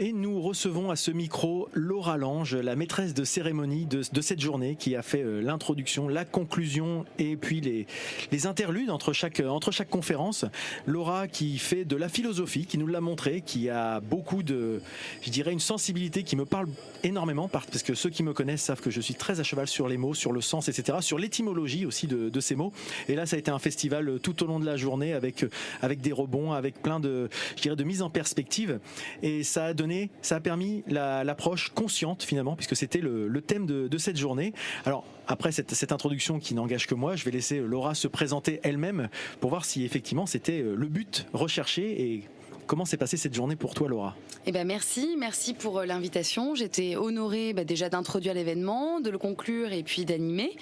Et nous recevons à ce micro Laura Lange, la maîtresse de cérémonie de, cette journée, qui a fait euh, l'introduction, la conclusion et puis les, interludes entre chaque, entre chaque conférence. Laura qui fait de la philosophie, qui nous l'a montré, qui a beaucoup de, je dirais, une sensibilité qui me parle énormément, parce que ceux qui me connaissent savent que je suis très à cheval sur les mots, sur le sens, etc., sur l'étymologie aussi de, ces mots. Et là, ça a été un festival tout au long de la journée avec, avec des rebonds, avec plein de, je dirais, de mise en perspective. Et ça a donné ça a permis l'approche consciente finalement, puisque c'était le, thème de, cette journée. Alors après cette, cette introduction qui n'engage que moi, je vais laisser Laura se présenter elle-même pour voir si effectivement c'était le but recherché et Comment s'est passée cette journée pour toi, Laura? Eh ben merci, merci pour euh, l'invitation. J'étais honorée bah, déjà d'introduire l'événement, de le conclure et puis d'animer.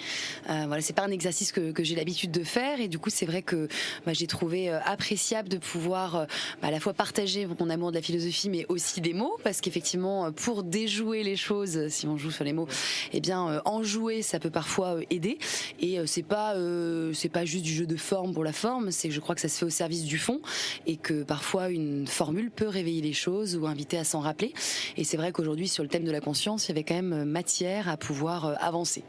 Euh, voilà, c'est pas un exercice que, j'ai l'habitude de faire et du coup c'est vrai que bah, j'ai trouvé euh, appréciable de pouvoir euh, bah, à la fois partager mon amour de la philosophie, mais aussi des mots, parce qu'effectivement pour déjouer les choses, si on joue sur les mots, eh bien en jouer ça peut parfois aider. Et c'est pas c'est pas juste du jeu de forme pour la forme, c'est que je crois que ça se fait au service du fond et que parfois une une formule peut réveiller les choses ou inviter à s'en rappeler. Et c'est vrai qu'aujourd'hui, sur le thème de la conscience, il y avait quand même matière à pouvoir euh, avancer.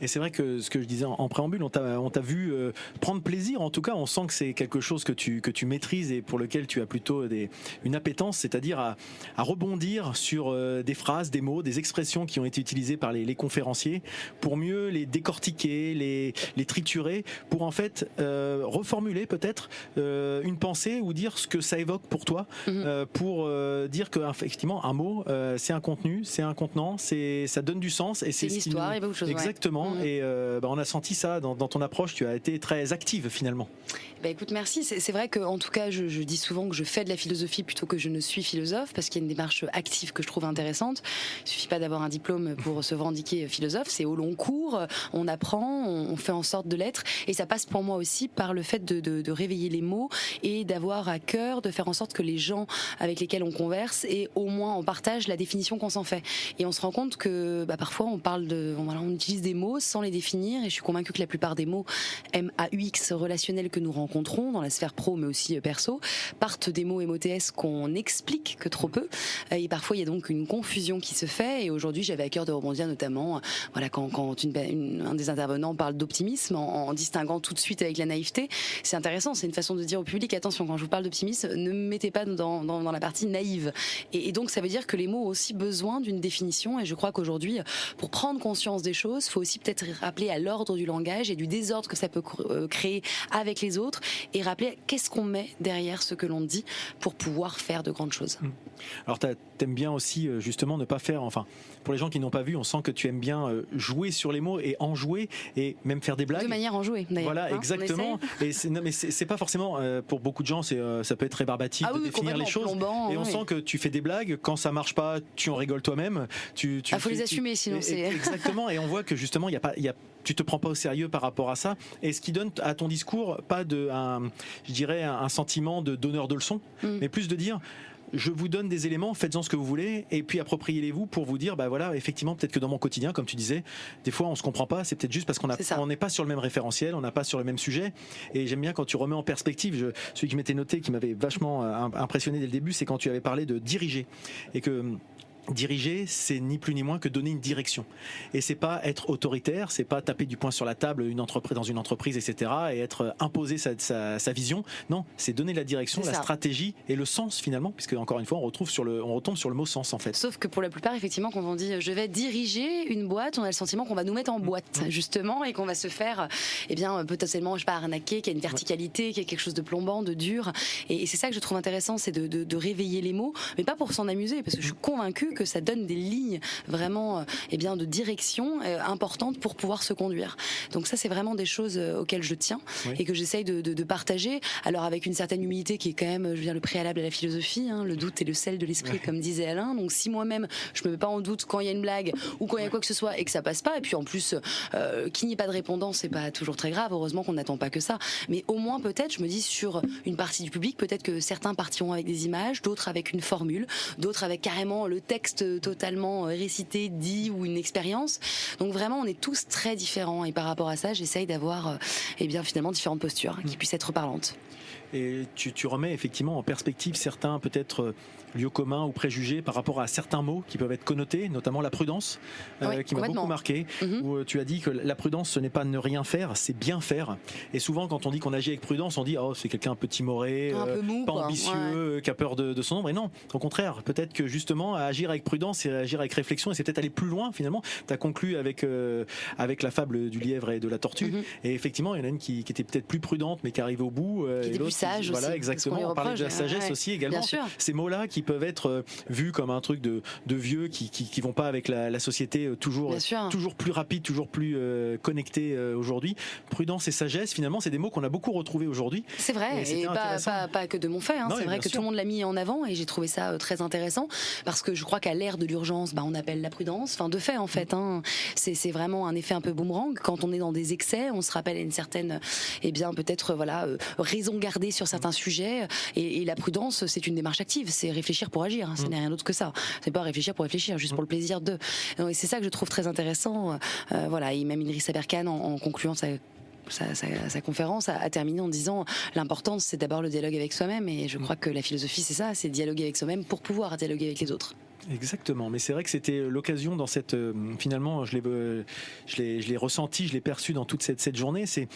Et c'est vrai que ce que je disais en, préambule, on t'a vu euh, prendre plaisir. En tout cas, on sent que c'est quelque chose que tu, que tu maîtrises et pour lequel tu as plutôt des, une appétence, c'est-à-dire à, à, rebondir sur euh, des phrases, des mots, des expressions qui ont été utilisées par les, les conférenciers pour mieux les décortiquer, les, les triturer, pour en fait euh, reformuler peut-être euh, une pensée ou dire ce que ça évoque pour toi, euh, pour dire que effectivement un mot, c'est un contenu, c'est un contenant, c'est ça donne du sens et c'est une histoire, il y a beaucoup de choses. Exactement. Mm. Et euh, bah, on a senti ça dans, ton approche. Tu as été très active finalement. Bah, écoute, merci. C'est vrai que, en tout cas, je, dis souvent que je fais de la philosophie plutôt que je ne suis philosophe, parce qu'il y a une démarche active que je trouve intéressante. Il suffit pas d'avoir un diplôme pour se revendiquer philosophe. C'est au long cours, on apprend, on, fait en sorte de l'être, et ça passe pour moi aussi par le fait de, réveiller les mots et d'avoir à cœur de faire en sorte que les gens avec lesquels on converse et au moins on partage la définition qu'on s'en fait. Et on se rend compte que bah, parfois on parle de, voilà, on utilise des mots sans les définir. Et je suis convaincue que la plupart des mots MAUX relationnels que nous rencontrons dans la sphère pro, mais aussi euh, perso, partent des mots MOTS qu'on explique que trop peu. Euh, et parfois, il y a donc une confusion qui se fait. Et aujourd'hui, j'avais à cœur de rebondir notamment, euh, voilà, quand, quand une, un des intervenants parle d'optimisme, en, distinguant tout de suite avec la naïveté. C'est intéressant. C'est une façon de dire au public attention, quand je vous parle d'optimisme, ne me mettez pas dans, dans, dans la partie naïve. Et, et donc, ça veut dire que les mots ont aussi besoin d'une définition. Et je crois qu'aujourd'hui, pour prendre conscience des choses, faut aussi peut-être rappeler à l'ordre du langage et du désordre que ça peut créer avec les autres et rappeler qu'est-ce qu'on met derrière ce que l'on dit pour pouvoir faire de grandes choses. Mmh. Alors t'aimes bien aussi euh, justement ne pas faire, enfin pour les gens qui n'ont pas vu, on sent que tu aimes bien euh, jouer sur les mots et en jouer et même faire des blagues. De manière enjouée d'ailleurs. Voilà, hein, exactement. Et non, mais c'est, pas forcément pour beaucoup de gens, c'est, ça peut être rébarbatif ah de définir les choses. et on sent que tu fais des blagues. Quand ça marche pas, tu en rigoles toi-même. Tu, tu ah, faut les assumer, sinon c'est. Exactement. et on voit que justement, il y a pas, il y a tu te prends pas au sérieux par rapport à ça. Et ce qui donne à ton discours pas de, un, je dirais, un sentiment de donneur de leçons, mm. mais plus de dire je vous donne des éléments, faites-en ce que vous voulez, et puis appropriez-les-vous pour vous dire, bah voilà, effectivement, peut-être que dans mon quotidien, comme tu disais, des fois on se comprend pas, c'est peut-être juste parce qu'on on n'est pas sur le même référentiel, on n'a pas sur le même sujet. Et j'aime bien quand tu remets en perspective, je, celui qui je m'étais noté, qui m'avait vachement euh, impressionné dès le début, c'est quand tu avais parlé de diriger et que Diriger, c'est ni plus ni moins que donner une direction. Et c'est pas être autoritaire, c'est pas taper du poing sur la table une entreprise, dans une entreprise, etc. et être imposer sa, sa, vision. Non, c'est donner la direction, la stratégie et le sens finalement, puisque encore une fois, on retrouve sur le, on retombe sur le mot sens en fait. Sauf que pour la plupart, effectivement, quand on dit je vais diriger une boîte, on a le sentiment qu'on va nous mettre en boîte mmh. justement et qu'on va se faire, eh bien, potentiellement, je sais pas, arnaquer, qu'il y a une verticalité, qu'il y a quelque chose de plombant, de dur. Et, c'est ça que je trouve intéressant, c'est de, de, de réveiller les mots, mais pas pour s'en amuser, parce que je suis convaincue que ça donne des lignes vraiment euh, eh bien, de direction euh, importantes pour pouvoir se conduire. Donc ça, c'est vraiment des choses euh, auxquelles je tiens et que j'essaye de, de, partager. Alors avec une certaine humilité qui est quand même, je veux dire, le préalable à la philosophie, hein, le doute est le sel de l'esprit, comme disait Alain. Donc si moi-même, je me mets pas en doute quand il y a une blague ou quand il y a quoi que ce soit et que ça passe pas, et puis en plus, euh, qu'il n'y ait pas de répondant, c'est pas toujours très grave. Heureusement qu'on n'attend pas que ça. Mais au moins peut-être, je me dis sur une partie du public, peut-être que certains partiront avec des images, d'autres avec une formule, d'autres avec carrément le texte totalement euh, récité, dit ou une expérience. Donc vraiment, on est tous très différents et par rapport à ça, j'essaye d'avoir, euh, eh bien finalement, différentes postures qui mm. puissent être parlantes. Et tu, tu remets effectivement en perspective certains peut-être lieux communs ou préjugés par rapport à certains mots qui peuvent être connotés, notamment la prudence, euh, qui m'a beaucoup marqué. Mhm. Où euh, tu as dit que la prudence, ce n'est pas ne rien faire, c'est bien faire. Et souvent, quand on dit qu'on agit avec prudence, on dit oh c'est quelqu'un un peu timoré, euh, pas ambitieux, qui a peur de, son ombre. Et non, au contraire, peut-être que justement agir avec prudence et agir avec réflexion, et c'est peut-être aller plus loin finalement. Tu as conclu avec avec la fable du lièvre et de la tortue. Mhm. Et effectivement, il y en a une qui, était peut-être plus prudente, mais qui arrive au bout. qui sage Voilà, exactement. On, parlait de la sagesse aussi également. Ces mots-là qui peuvent être euh, vus comme un truc de, de vieux qui, qui, qui, vont pas avec la, la société euh, toujours, toujours plus rapide, toujours plus euh, connecté aujourd'hui. Prudence et sagesse, finalement, c'est des mots qu'on a beaucoup retrouvés aujourd'hui. C'est vrai, et, pas, pas, pas, que de mon fait. Hein. C'est vrai que tout le monde l'a mis en avant et j'ai trouvé ça très intéressant parce que je crois qu'à l'ère de l'urgence, bah, on appelle la prudence. Enfin, de fait, en fait, hein, c'est vraiment un effet un peu boomerang. Quand on est dans des excès, on se rappelle une certaine, eh bien, peut-être, voilà, raison gardée sur certains sujets. Et, et la prudence, c'est une démarche active, c'est réfléchir pour agir. Hein, ce mm. n'est rien d'autre que ça. C'est pas réfléchir pour réfléchir, juste pour le plaisir de. Et c'est ça que je trouve très intéressant. Euh, voilà, et même Idriss Aberkan, en, concluant sa sa, conférence a, terminé en disant l'important c'est d'abord le dialogue avec soi-même et je mm. crois que la philosophie c'est ça, c'est dialoguer avec soi-même pour pouvoir dialoguer avec les autres. Exactement, mais c'est vrai que c'était l'occasion dans cette euh, finalement je l'ai euh, je l'ai ressenti, je l'ai perçu dans toute cette, cette journée, c'est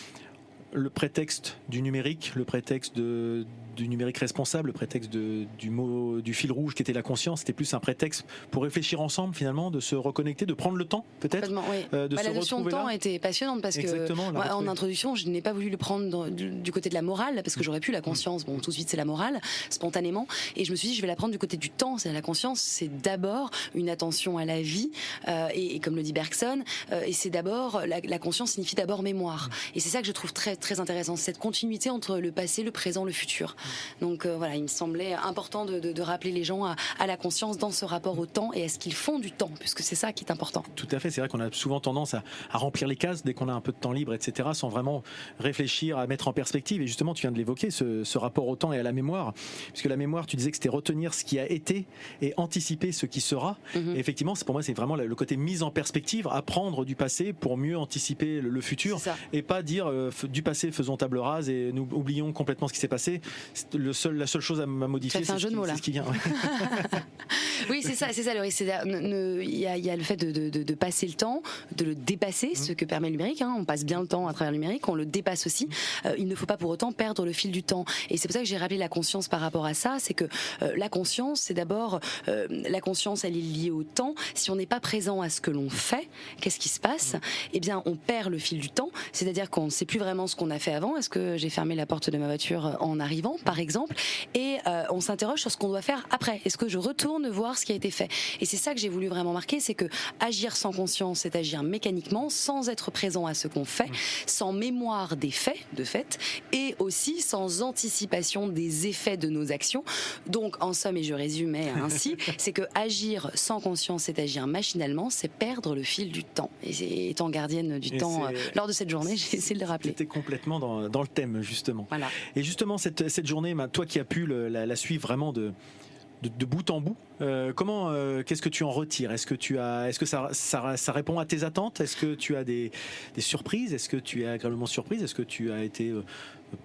le prétexte du numérique, le prétexte de, du numérique responsable, le prétexte de, du mot du fil rouge qui était la conscience, c'était plus un prétexte pour réfléchir ensemble finalement, de se reconnecter, de prendre le temps peut-être. Euh, de bah, la notion de temps était passionnante parce que en introduction, je n'ai pas voulu le prendre du, côté de la morale parce que j'aurais pu la conscience. Bon, tout de suite c'est la morale spontanément, et je me suis dit je vais la prendre du côté du temps. C'est la conscience, c'est d'abord une attention à la vie euh, et, comme le dit Bergson, euh, et c'est d'abord la, la, conscience signifie d'abord mémoire. Et c'est ça que je trouve très très intéressant, cette continuité entre le passé, le présent, le futur. Donc euh, voilà, il me semblait important de, rappeler les gens à, la conscience dans ce rapport au temps et à ce qu'ils font du temps, puisque c'est ça qui est important. Tout à fait, c'est vrai qu'on a souvent tendance à, remplir les cases dès qu'on a un peu de temps libre, etc., sans vraiment réfléchir, à mettre en perspective. Et justement, tu viens de l'évoquer, ce, rapport au temps et à la mémoire, puisque la mémoire, tu disais que c'était retenir ce qui a été et anticiper ce qui sera. Mhm. Et effectivement, pour moi, c'est vraiment le côté mise en perspective, apprendre du passé pour mieux anticiper le, futur, et pas dire euh, du passé faisons table rase et nous oublions complètement ce qui s'est passé. Le seul, la seule chose à modifier, c'est ce, qui vient. oui, c'est ça, c'est ça le risque. Il y, a le fait de, passer le temps, de le dépasser, mmh. ce que permet le numérique. Hein. On passe bien le temps à travers le numérique, on le dépasse aussi. Euh, il ne faut pas pour autant perdre le fil du temps. Et c'est pour ça que j'ai rappelé la conscience par rapport à ça. C'est que euh, la conscience, c'est d'abord euh, la conscience, elle est liée au temps. Si on n'est pas présent à ce que l'on fait, qu'est-ce qui se passe? Mmh. Eh bien, on perd le fil du temps. C'est-à-dire qu'on ne sait plus vraiment ce qu'on a fait avant. Est-ce que j'ai fermé la porte de ma voiture en arrivant, par exemple Et euh, on s'interroge sur ce qu'on doit faire après. Est-ce que je retourne voir ce qui a été fait? Et c'est ça que j'ai voulu vraiment marquer, c'est que agir sans conscience, c'est agir mécaniquement, sans être présent à ce qu'on fait, mmh. sans mémoire des faits, de fait, et aussi sans anticipation des effets de nos actions. Donc, en somme, et je résumais ainsi, c'est que agir sans conscience, c'est agir machinalement, c'est perdre le fil du temps. Et étant gardienne du temps euh, lors de cette journée, j'ai essayé de le rappeler. C'était complètement dans, dans, le thème, justement. Voilà. Et justement, cette, cette journée, toi qui as pu la, suivre vraiment de, bout en bout. Euh, comment, euh, qu'est-ce que tu en retires? Est-ce que tu as, est-ce que ça, ça, ça, répond à tes attentes? Est-ce que tu as des, des surprises? Est-ce que tu es agréablement surprise? Est-ce que tu as été euh,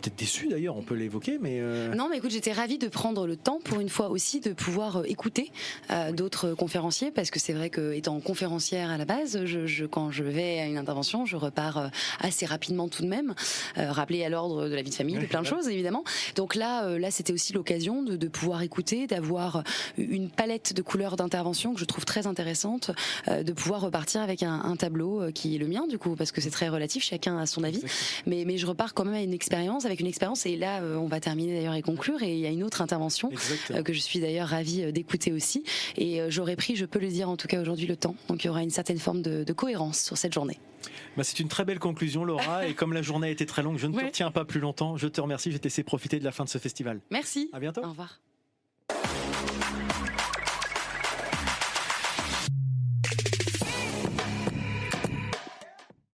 peut-être déçu d'ailleurs, on peut l'évoquer, mais... Euh, non, mais écoute, j'étais ravie de prendre le temps pour une fois aussi de pouvoir euh, écouter euh, d'autres conférenciers, parce que c'est vrai que étant conférencière à la base, je, quand je vais à une intervention, je repars assez rapidement tout de même, rappelé à l'ordre de la vie de famille, de plein de choses évidemment. Donc là, là, c'était aussi l'occasion de, pouvoir écouter, d'avoir une palette de couleurs d'intervention que je trouve très intéressante, de pouvoir repartir avec un, tableau qui est le mien du coup, parce que c'est très relatif, chacun a son avis, mais, mais je repars quand même à une expérience avec une expérience. Et là, euh, on va terminer d'ailleurs et conclure. Et il y a une autre intervention euh, que je suis d'ailleurs ravie euh, d'écouter aussi. Et j'aurais pris, je peux le dire en tout cas aujourd'hui, le temps. Donc il y aura une certaine forme de, cohérence sur cette journée. Bah, c'est une très belle conclusion, Laura. et comme la journée a été très longue, je ne te retiens pas plus longtemps. Je te remercie. Je vais te laisser profiter de la fin de ce festival. Merci. À bientôt. Au revoir.